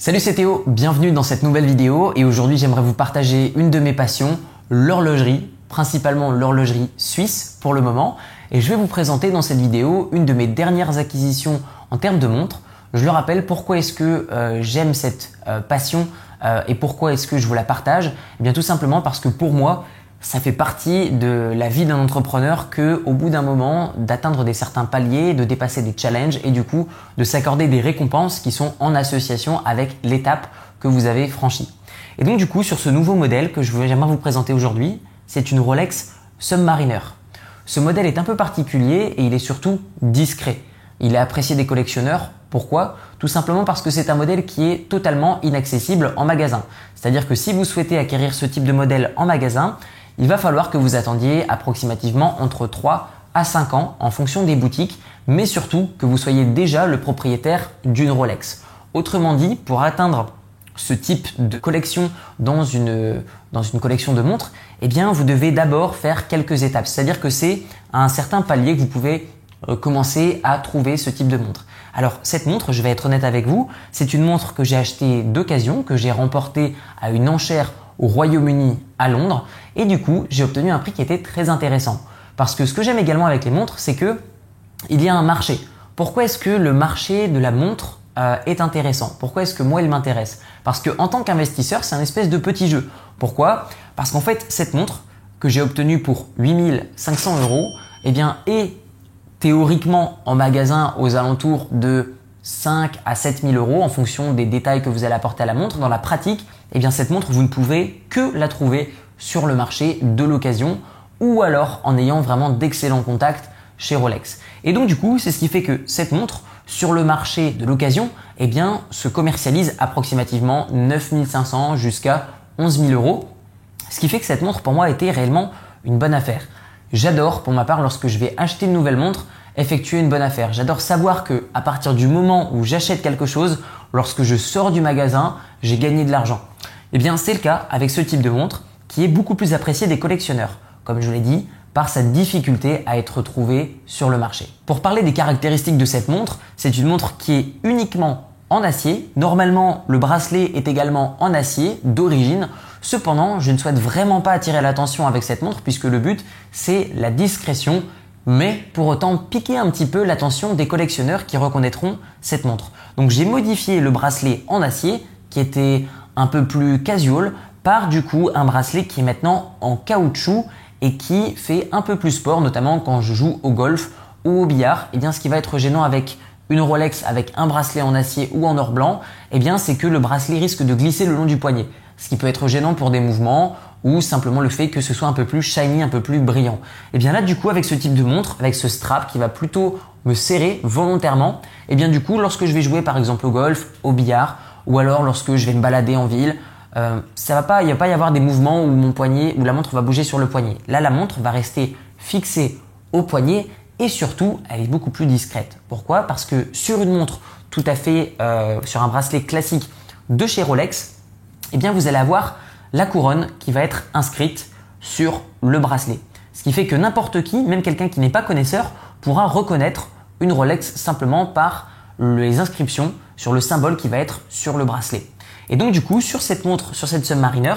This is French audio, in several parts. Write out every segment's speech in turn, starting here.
Salut c'est Théo, bienvenue dans cette nouvelle vidéo. Et aujourd'hui j'aimerais vous partager une de mes passions, l'horlogerie, principalement l'horlogerie suisse pour le moment. Et je vais vous présenter dans cette vidéo une de mes dernières acquisitions en termes de montres. Je le rappelle, pourquoi est-ce que euh, j'aime cette euh, passion euh, et pourquoi est-ce que je vous la partage? Eh bien tout simplement parce que pour moi, ça fait partie de la vie d'un entrepreneur que, au bout d'un moment, d'atteindre des certains paliers, de dépasser des challenges et du coup de s'accorder des récompenses qui sont en association avec l'étape que vous avez franchie. Et donc du coup, sur ce nouveau modèle que je j'aimerais vous présenter aujourd'hui, c'est une Rolex Submariner. Ce modèle est un peu particulier et il est surtout discret. Il est apprécié des collectionneurs. Pourquoi? Tout simplement parce que c'est un modèle qui est totalement inaccessible en magasin. C'est-à-dire que si vous souhaitez acquérir ce type de modèle en magasin, il va falloir que vous attendiez approximativement entre 3 à 5 ans en fonction des boutiques, mais surtout que vous soyez déjà le propriétaire d'une Rolex. Autrement dit, pour atteindre ce type de collection dans une, collection de montres, eh bien, vous devez d'abord faire quelques étapes. C'est-à-dire que c'est à un certain palier que vous pouvez euh, commencer à trouver ce type de montre. Alors, cette montre, je vais être honnête avec vous, c'est une montre que j'ai achetée d'occasion, que j'ai remportée à une enchère au Royaume-Uni à Londres et du coup j'ai obtenu un prix qui était très intéressant. Parce que ce que j'aime également avec les montres, c'est que il y a un marché. Pourquoi est-ce que le marché de la montre euh, est intéressant? Pourquoi est-ce que moi il m'intéresse? Parce que en tant qu'investisseur, c'est un espèce de petit jeu. Pourquoi? Parce qu'en fait, cette montre que j'ai obtenue pour 8500 euros, eh bien, est théoriquement en magasin aux alentours de 5 à 7 000 euros en fonction des détails que vous allez apporter à la montre. Dans la pratique, eh bien cette montre, vous ne pouvez que la trouver sur le marché de l'occasion ou alors en ayant vraiment d'excellents contacts chez Rolex. Et donc du coup, c'est ce qui fait que cette montre sur le marché de l'occasion, eh bien, se commercialise approximativement 9500 jusqu'à 11 000 euros. Ce qui fait que cette montre pour moi a été réellement une bonne affaire. J'adore pour ma part lorsque je vais acheter une nouvelle montre, effectuer une bonne affaire. J'adore savoir que à partir du moment où j'achète quelque chose, lorsque je sors du magasin, j'ai gagné de l'argent. Eh bien, c'est le cas avec ce type de montre qui est beaucoup plus apprécié des collectionneurs, comme je l'ai dit, par sa difficulté à être trouvée sur le marché. Pour parler des caractéristiques de cette montre, c'est une montre qui est uniquement en acier. Normalement, le bracelet est également en acier d'origine. Cependant, je ne souhaite vraiment pas attirer l'attention avec cette montre puisque le but, c'est la discrétion mais pour autant piquer un petit peu l'attention des collectionneurs qui reconnaîtront cette montre. Donc j'ai modifié le bracelet en acier qui était un peu plus casual par du coup un bracelet qui est maintenant en caoutchouc et qui fait un peu plus sport, notamment quand je joue au golf ou au billard. Et eh bien ce qui va être gênant avec une Rolex avec un bracelet en acier ou en or blanc, eh bien c'est que le bracelet risque de glisser le long du poignet, ce qui peut être gênant pour des mouvements ou simplement le fait que ce soit un peu plus shiny, un peu plus brillant. Et eh bien là, du coup, avec ce type de montre, avec ce strap qui va plutôt me serrer volontairement, et eh bien du coup, lorsque je vais jouer par exemple au golf, au billard, ou alors lorsque je vais me balader en ville, euh, ça va pas, il va pas y avoir des mouvements où mon poignet, la montre va bouger sur le poignet. Là, la montre va rester fixée au poignet et surtout, elle est beaucoup plus discrète. Pourquoi? Parce que sur une montre tout à fait, euh, sur un bracelet classique de chez Rolex, eh bien vous allez avoir la couronne qui va être inscrite sur le bracelet. Ce qui fait que n'importe qui, même quelqu'un qui n'est pas connaisseur, pourra reconnaître une Rolex simplement par les inscriptions sur le symbole qui va être sur le bracelet. Et donc du coup, sur cette montre, sur cette Submariner,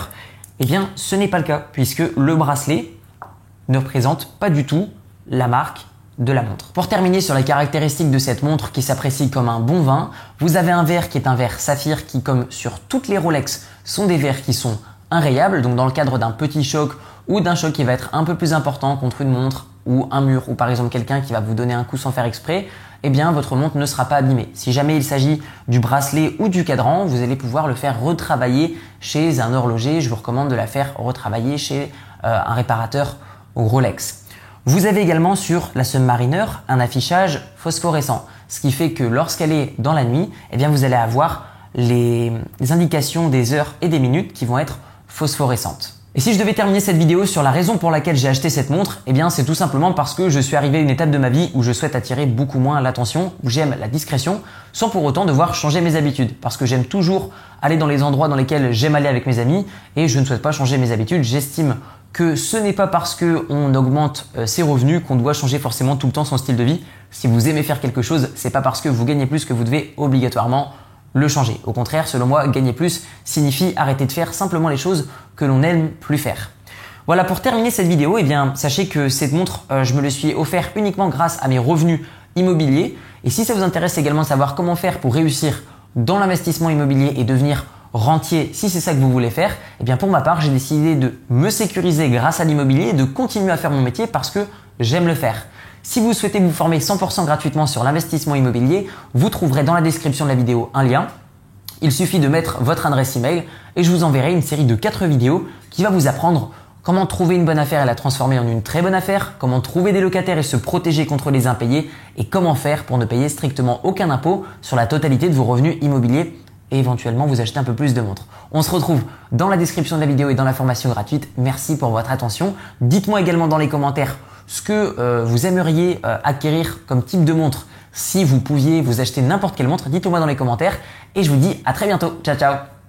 eh bien, ce n'est pas le cas puisque le bracelet ne représente pas du tout la marque de la montre. Pour terminer sur les caractéristiques de cette montre qui s'apprécie comme un bon vin, vous avez un verre qui est un verre saphir qui, comme sur toutes les Rolex, sont des verres qui sont inrayables. Donc dans le cadre d'un petit choc ou d'un choc qui va être un peu plus important contre une montre ou un mur ou par exemple quelqu'un qui va vous donner un coup sans faire exprès, eh bien votre montre ne sera pas abîmée. Si jamais il s'agit du bracelet ou du cadran, vous allez pouvoir le faire retravailler chez un horloger. Je vous recommande de la faire retravailler chez euh, un réparateur Rolex. Vous avez également sur la Submariner un affichage phosphorescent, ce qui fait que lorsqu'elle est dans la nuit, eh bien vous allez avoir les indications des heures et des minutes qui vont être phosphorescentes. Et si je devais terminer cette vidéo sur la raison pour laquelle j'ai acheté cette montre, eh bien c'est tout simplement parce que je suis arrivé à une étape de ma vie où je souhaite attirer beaucoup moins l'attention, où j'aime la discrétion, sans pour autant devoir changer mes habitudes. Parce que j'aime toujours aller dans les endroits dans lesquels j'aime aller avec mes amis et je ne souhaite pas changer mes habitudes. J'estime que ce n'est pas parce qu'on augmente euh, ses revenus qu'on doit changer forcément tout le temps son style de vie. Si vous aimez faire quelque chose, c'est pas parce que vous gagnez plus que vous devez obligatoirement le changer. Au contraire, selon moi, gagner plus signifie arrêter de faire simplement les choses que l'on n'aime plus faire. Voilà, pour terminer cette vidéo, eh bien, sachez que cette montre, euh, je me le suis offert uniquement grâce à mes revenus immobiliers. Et si ça vous intéresse également de savoir comment faire pour réussir dans l'investissement immobilier et devenir rentier, si c'est ça que vous voulez faire, eh bien pour ma part, j'ai décidé de me sécuriser grâce à l'immobilier et de continuer à faire mon métier parce que j'aime le faire. Si vous souhaitez vous former 100% gratuitement sur l'investissement immobilier, vous trouverez dans la description de la vidéo un lien. Il suffit de mettre votre adresse email et je vous enverrai une série de 4 vidéos qui va vous apprendre comment trouver une bonne affaire et la transformer en une très bonne affaire, comment trouver des locataires et se protéger contre les impayés et comment faire pour ne payer strictement aucun impôt sur la totalité de vos revenus immobiliers et éventuellement vous acheter un peu plus de montres. On se retrouve dans la description de la vidéo et dans la formation gratuite. Merci pour votre attention. Dites-moi également dans les commentaires ce que euh, vous aimeriez euh, acquérir comme type de montre si vous pouviez vous acheter n'importe quelle montre. Dites-le moi dans les commentaires et je vous dis à très bientôt. Ciao ciao